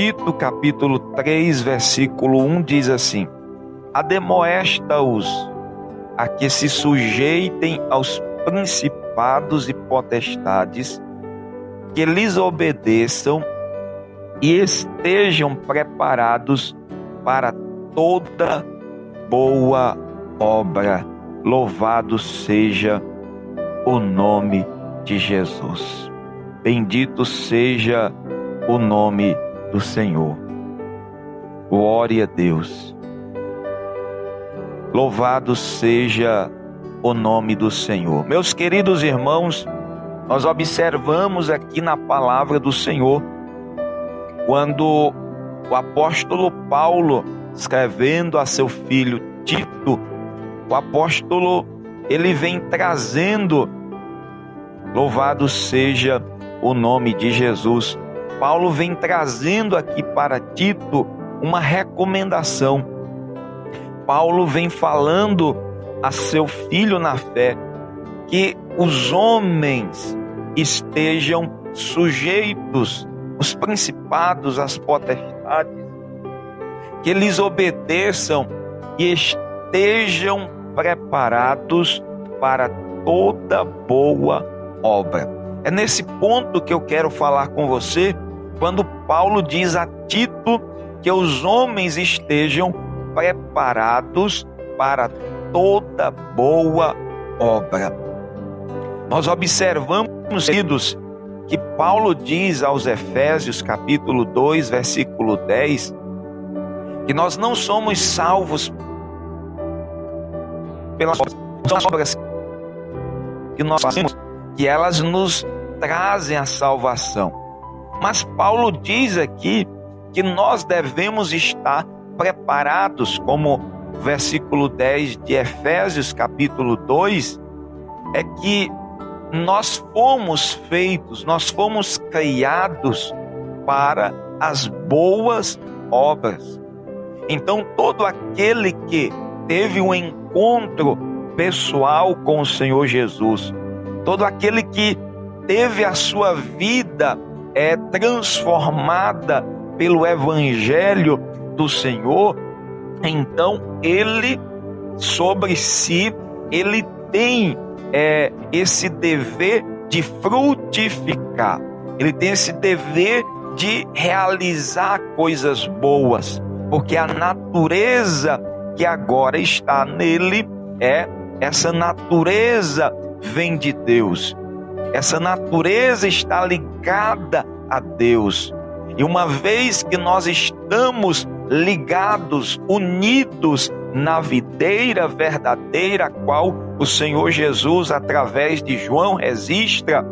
Tito capítulo 3, versículo 1 diz assim: Ademoesta-os a que se sujeitem aos principados e potestades, que lhes obedeçam e estejam preparados para toda boa obra. Louvado seja o nome de Jesus. Bendito seja o nome do Senhor. Glória a Deus. Louvado seja o nome do Senhor. Meus queridos irmãos, nós observamos aqui na palavra do Senhor, quando o apóstolo Paulo, escrevendo a seu filho Tito, o apóstolo ele vem trazendo, louvado seja o nome de Jesus. Paulo vem trazendo aqui para Tito uma recomendação. Paulo vem falando a seu filho na fé que os homens estejam sujeitos, os principados, as potestades, que eles obedeçam e estejam preparados para toda boa obra. É nesse ponto que eu quero falar com você, quando Paulo diz a Tito que os homens estejam preparados para toda boa obra. Nós observamos, queridos, que Paulo diz aos Efésios, capítulo 2, versículo 10, que nós não somos salvos pelas obras que nós fazemos, que elas nos trazem a salvação. Mas Paulo diz aqui que nós devemos estar preparados, como versículo 10 de Efésios, capítulo 2, é que nós fomos feitos, nós fomos criados para as boas obras. Então, todo aquele que teve um encontro pessoal com o Senhor Jesus, todo aquele que teve a sua vida é transformada pelo evangelho do Senhor, então ele sobre si ele tem é, esse dever de frutificar, ele tem esse dever de realizar coisas boas, porque a natureza que agora está nele é essa natureza vem de Deus. Essa natureza está ligada a Deus. E uma vez que nós estamos ligados, unidos na videira verdadeira, qual o Senhor Jesus, através de João, registra,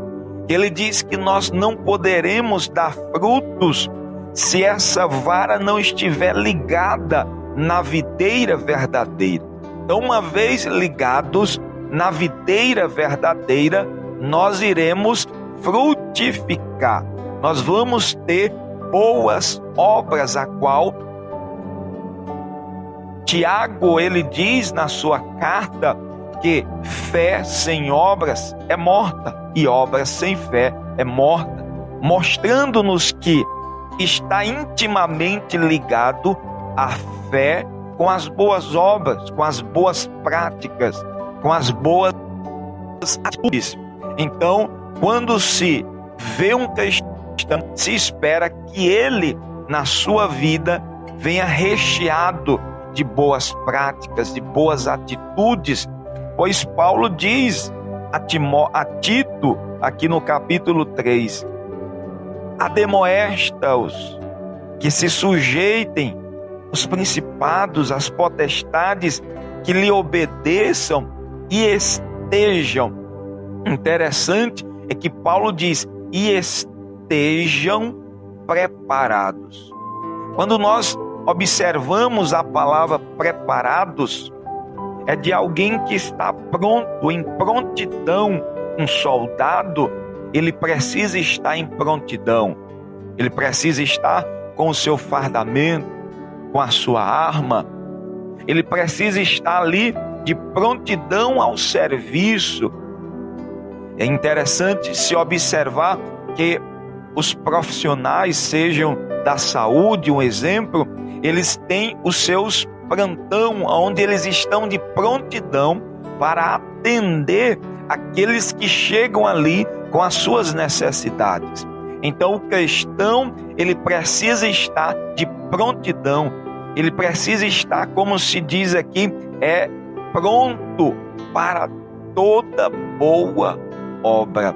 ele diz que nós não poderemos dar frutos se essa vara não estiver ligada na videira verdadeira. Então, uma vez ligados na videira verdadeira, nós iremos frutificar. Nós vamos ter boas obras, a qual Tiago ele diz na sua carta que fé sem obras é morta e obras sem fé é morta, mostrando-nos que está intimamente ligado a fé com as boas obras, com as boas práticas, com as boas atitudes. Então, quando se vê um cristão, se espera que ele, na sua vida, venha recheado de boas práticas, de boas atitudes, pois Paulo diz a, Timó, a Tito, aqui no capítulo 3, ademoesta-os, que se sujeitem os principados, as potestades, que lhe obedeçam e estejam. Interessante é que Paulo diz: e estejam preparados. Quando nós observamos a palavra preparados, é de alguém que está pronto, em prontidão. Um soldado, ele precisa estar em prontidão, ele precisa estar com o seu fardamento, com a sua arma, ele precisa estar ali de prontidão ao serviço. É interessante se observar que os profissionais, sejam da saúde, um exemplo, eles têm os seus plantão, onde eles estão de prontidão para atender aqueles que chegam ali com as suas necessidades. Então o cristão, ele precisa estar de prontidão, ele precisa estar, como se diz aqui, é pronto para toda boa obra.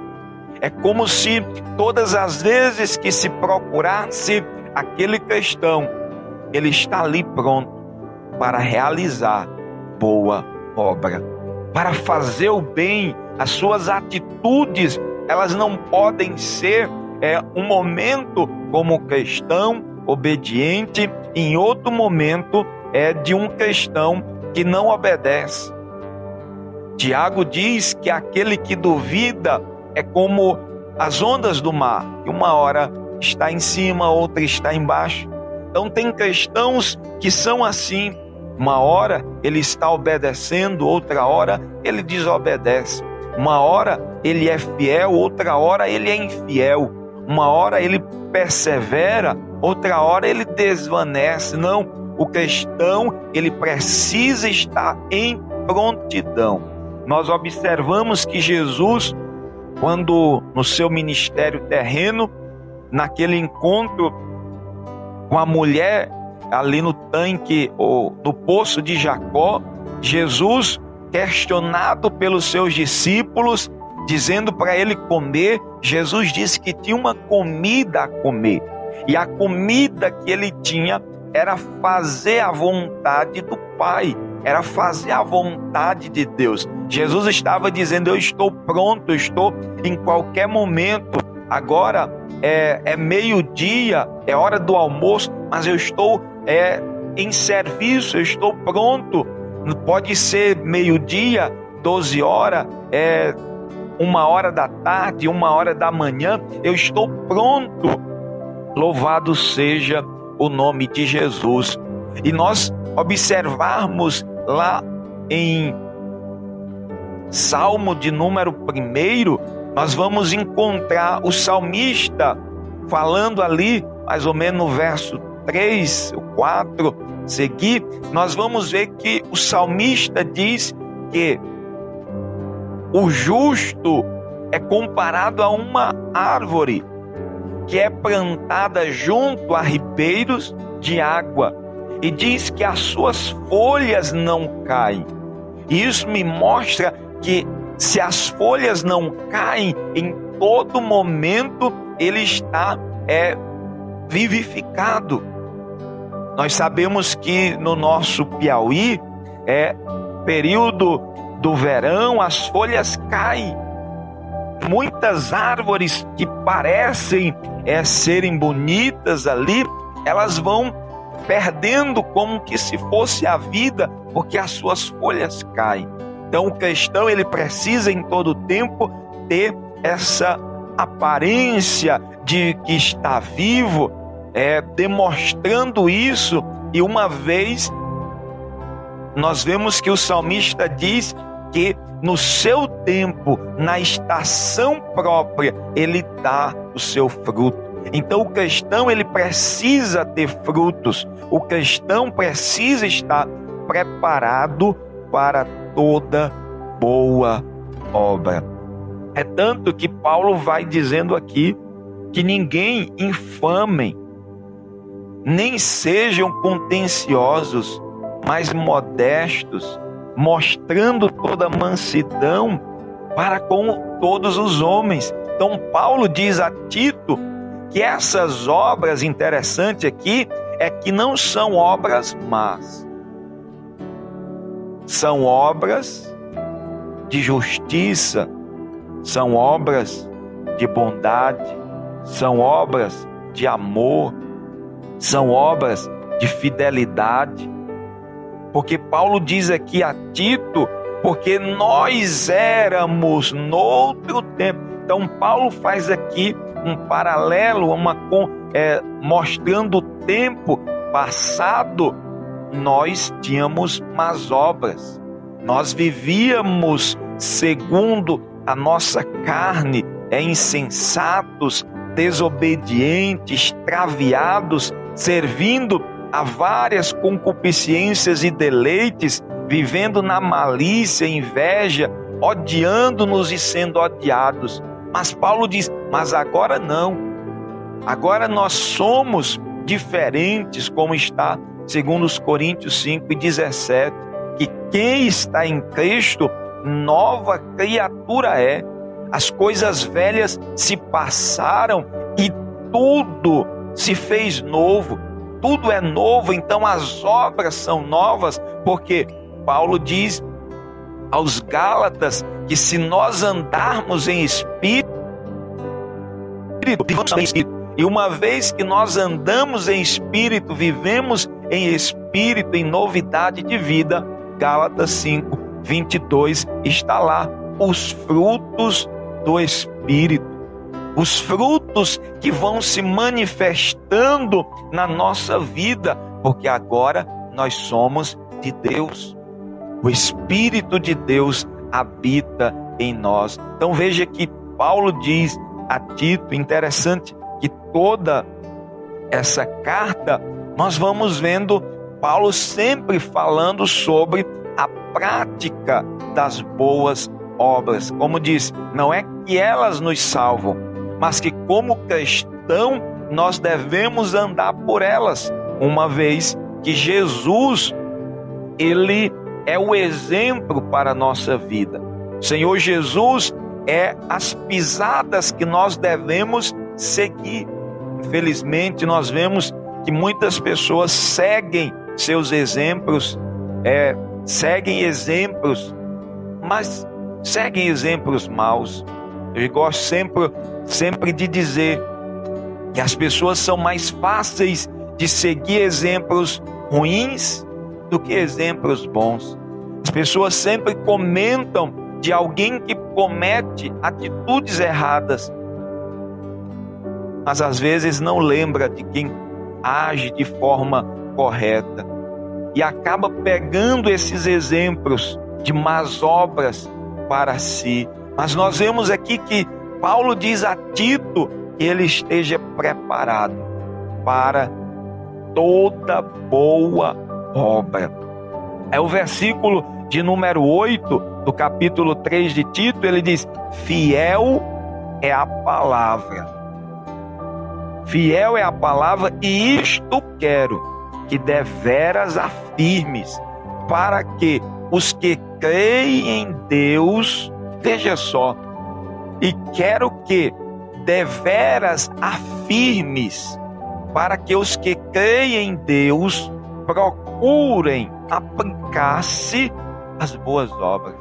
É como se todas as vezes que se procurasse aquele cristão, ele está ali pronto para realizar boa obra, para fazer o bem. As suas atitudes, elas não podem ser é, um momento como cristão obediente, em outro momento é de um cristão que não obedece. Tiago diz que aquele que duvida é como as ondas do mar, que uma hora está em cima, outra está embaixo. Então tem cristãos que são assim. Uma hora ele está obedecendo, outra hora ele desobedece. Uma hora ele é fiel, outra hora ele é infiel. Uma hora ele persevera, outra hora ele desvanece. Não, o cristão ele precisa estar em prontidão. Nós observamos que Jesus, quando no seu ministério terreno, naquele encontro com a mulher ali no tanque ou no poço de Jacó, Jesus, questionado pelos seus discípulos, dizendo para ele comer, Jesus disse que tinha uma comida a comer. E a comida que ele tinha era fazer a vontade do Pai, era fazer a vontade de Deus. Jesus estava dizendo: Eu estou pronto, estou em qualquer momento. Agora é, é meio-dia, é hora do almoço, mas eu estou é, em serviço, eu estou pronto. Pode ser meio-dia, 12 horas, é, uma hora da tarde, uma hora da manhã, eu estou pronto. Louvado seja o nome de Jesus. E nós observarmos lá em Salmo de número 1, nós vamos encontrar o salmista falando ali, mais ou menos no verso 3, 4, seguir, nós vamos ver que o salmista diz que o justo é comparado a uma árvore que é plantada junto a ribeiros de água e diz que as suas folhas não caem. E isso me mostra que se as folhas não caem em todo momento, ele está é vivificado. Nós sabemos que no nosso Piauí é período do verão, as folhas caem. Muitas árvores que parecem é, serem bonitas ali, elas vão perdendo como que se fosse a vida, porque as suas folhas caem. Então o cristão ele precisa em todo tempo ter essa aparência de que está vivo, é, demonstrando isso. E uma vez nós vemos que o salmista diz que no seu tempo, na estação própria, ele dá o seu fruto. Então o cristão ele precisa ter frutos. O cristão precisa estar preparado para toda boa obra. É tanto que Paulo vai dizendo aqui que ninguém infamem, nem sejam contenciosos, mas modestos, mostrando toda mansidão para com todos os homens. Então Paulo diz a Tito que essas obras interessantes aqui é que não são obras más, são obras de justiça, são obras de bondade, são obras de amor, são obras de fidelidade. Porque Paulo diz aqui a Tito, porque nós éramos noutro tempo. Então Paulo faz aqui um paralelo, uma é, mostrando o tempo passado nós tínhamos más obras, nós vivíamos segundo a nossa carne, é insensatos, desobedientes, extraviados, servindo a várias concupiscências e deleites, vivendo na malícia, inveja, odiando-nos e sendo odiados. Mas Paulo diz: Mas agora não. Agora nós somos diferentes, como está segundo os Coríntios 5 e 17, que quem está em Cristo, nova criatura é. As coisas velhas se passaram e tudo se fez novo. Tudo é novo, então as obras são novas, porque Paulo diz aos Gálatas que se nós andarmos em espírito, em espírito. E uma vez que nós andamos em espírito, vivemos em espírito, em novidade de vida, Gálatas 5, 22 está lá. Os frutos do espírito. Os frutos que vão se manifestando na nossa vida, porque agora nós somos de Deus. O Espírito de Deus habita em nós. Então veja que Paulo diz a Tito, interessante, que toda essa carta nós vamos vendo Paulo sempre falando sobre a prática das boas obras. Como diz, não é que elas nos salvam, mas que como cristão nós devemos andar por elas, uma vez que Jesus ele é o exemplo para a nossa vida. Senhor Jesus é as pisadas que nós devemos seguir. Infelizmente, nós vemos que muitas pessoas seguem seus exemplos, é, seguem exemplos, mas seguem exemplos maus. Eu gosto sempre, sempre de dizer que as pessoas são mais fáceis de seguir exemplos ruins do que exemplos bons. As pessoas sempre comentam de alguém que comete atitudes erradas, mas às vezes não lembra de quem age de forma correta e acaba pegando esses exemplos de más obras para si. Mas nós vemos aqui que Paulo diz a Tito que ele esteja preparado para toda boa obra. É o versículo de número 8 do capítulo 3 de Tito, ele diz: Fiel é a palavra. Fiel é a palavra, e isto quero, que deveras afirmes, para que os que creem em Deus, veja só, e quero que deveras afirmes, para que os que creem em Deus procurem aplicar-se às boas obras.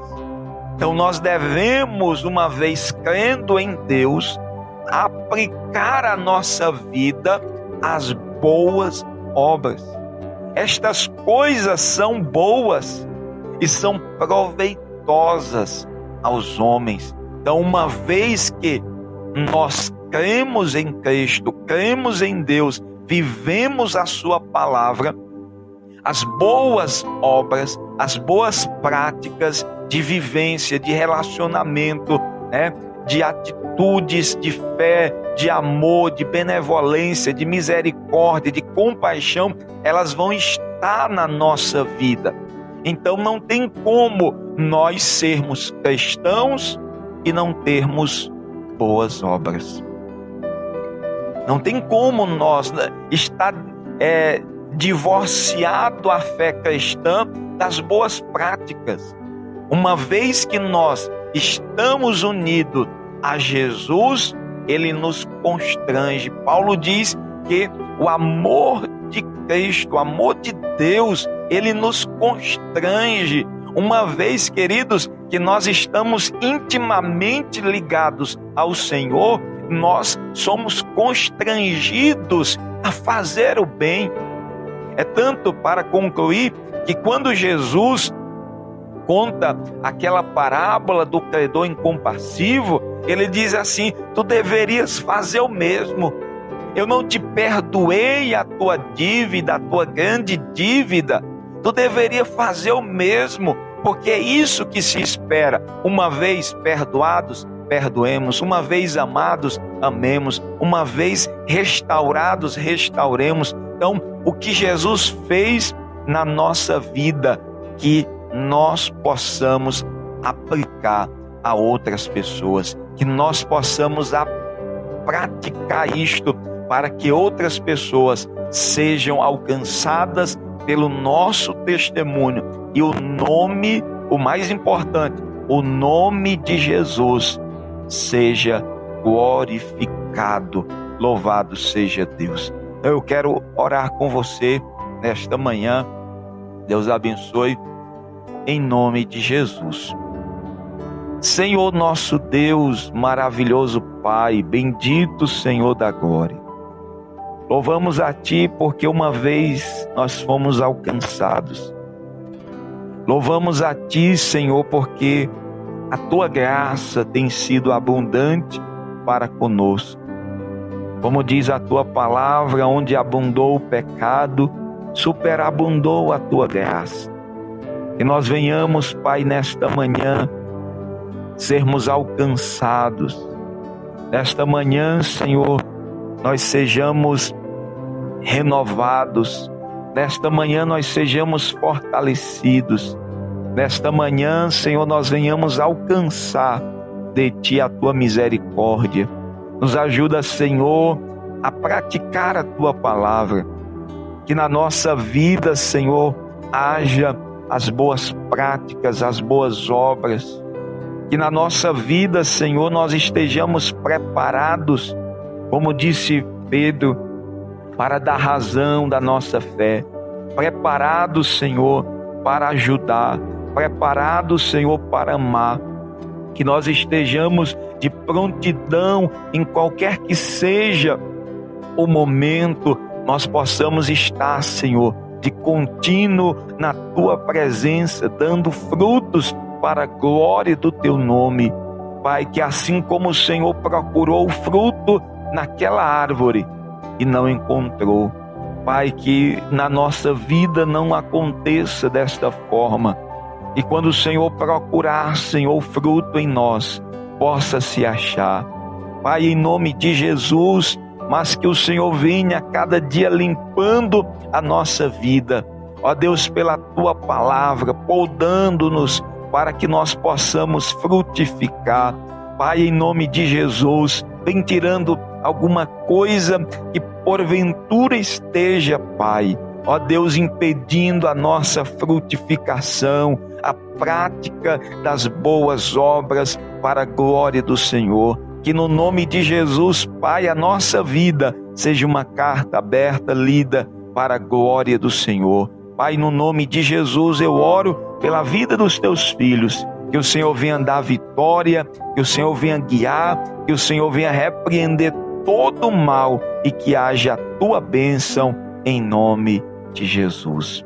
Então nós devemos, uma vez crendo em Deus, aplicar a nossa vida às boas obras. Estas coisas são boas e são proveitosas aos homens. Então, uma vez que nós cremos em Cristo, cremos em Deus, vivemos a Sua palavra, as boas obras, as boas práticas de vivência, de relacionamento, né? de atitudes de fé, de amor, de benevolência, de misericórdia, de compaixão, elas vão estar na nossa vida. Então não tem como nós sermos cristãos e não termos boas obras. Não tem como nós né, estar é, divorciado a fé cristã das boas práticas. Uma vez que nós estamos unidos a Jesus, ele nos constrange. Paulo diz que o amor de Cristo, o amor de Deus, ele nos constrange. Uma vez, queridos, que nós estamos intimamente ligados ao Senhor, nós somos constrangidos a fazer o bem. É tanto para concluir que quando Jesus conta aquela parábola do credor incompassivo, ele diz assim: Tu deverias fazer o mesmo. Eu não te perdoei a tua dívida, a tua grande dívida. Tu deveria fazer o mesmo, porque é isso que se espera. Uma vez perdoados, perdoemos. Uma vez amados, amemos. Uma vez restaurados, restauremos. Então, o que Jesus fez na nossa vida, que nós possamos aplicar a outras pessoas, que nós possamos praticar isto para que outras pessoas sejam alcançadas pelo nosso testemunho e o nome, o mais importante, o nome de Jesus seja glorificado. Louvado seja Deus. Eu quero orar com você nesta manhã. Deus abençoe em nome de Jesus. Senhor nosso Deus, maravilhoso Pai, bendito Senhor da glória. Louvamos a Ti porque uma vez nós fomos alcançados. Louvamos a Ti, Senhor, porque a Tua graça tem sido abundante para conosco. Como diz a Tua palavra, onde abundou o pecado, superabundou a Tua graça. Que nós venhamos, Pai, nesta manhã, sermos alcançados. Nesta manhã, Senhor, nós sejamos renovados. Nesta manhã nós sejamos fortalecidos. Nesta manhã, Senhor, nós venhamos alcançar de Ti a Tua misericórdia. Nos ajuda, Senhor, a praticar a Tua palavra. Que na nossa vida, Senhor, haja as boas práticas, as boas obras. Que na nossa vida, Senhor, nós estejamos preparados, como disse Pedro, para dar razão da nossa fé. Preparado, Senhor, para ajudar. Preparado, Senhor, para amar. Que nós estejamos de prontidão em qualquer que seja o momento, nós possamos estar, Senhor, de contínuo na tua presença, dando frutos para a glória do teu nome. Pai, que assim como o Senhor procurou o fruto naquela árvore, e não encontrou. Pai, que na nossa vida não aconteça desta forma. E quando o Senhor procurar, Senhor, fruto em nós, possa se achar. Pai, em nome de Jesus, mas que o Senhor venha cada dia limpando a nossa vida. Ó Deus, pela tua palavra, podando-nos para que nós possamos frutificar. Pai, em nome de Jesus, vem tirando alguma coisa que porventura esteja, Pai, ó Deus, impedindo a nossa frutificação, a prática das boas obras para a glória do Senhor. Que no nome de Jesus, Pai, a nossa vida seja uma carta aberta, lida para a glória do Senhor. Pai, no nome de Jesus, eu oro pela vida dos teus filhos. Que o Senhor venha dar vitória, que o Senhor venha guiar, que o Senhor venha repreender todo o mal e que haja a tua bênção em nome de Jesus.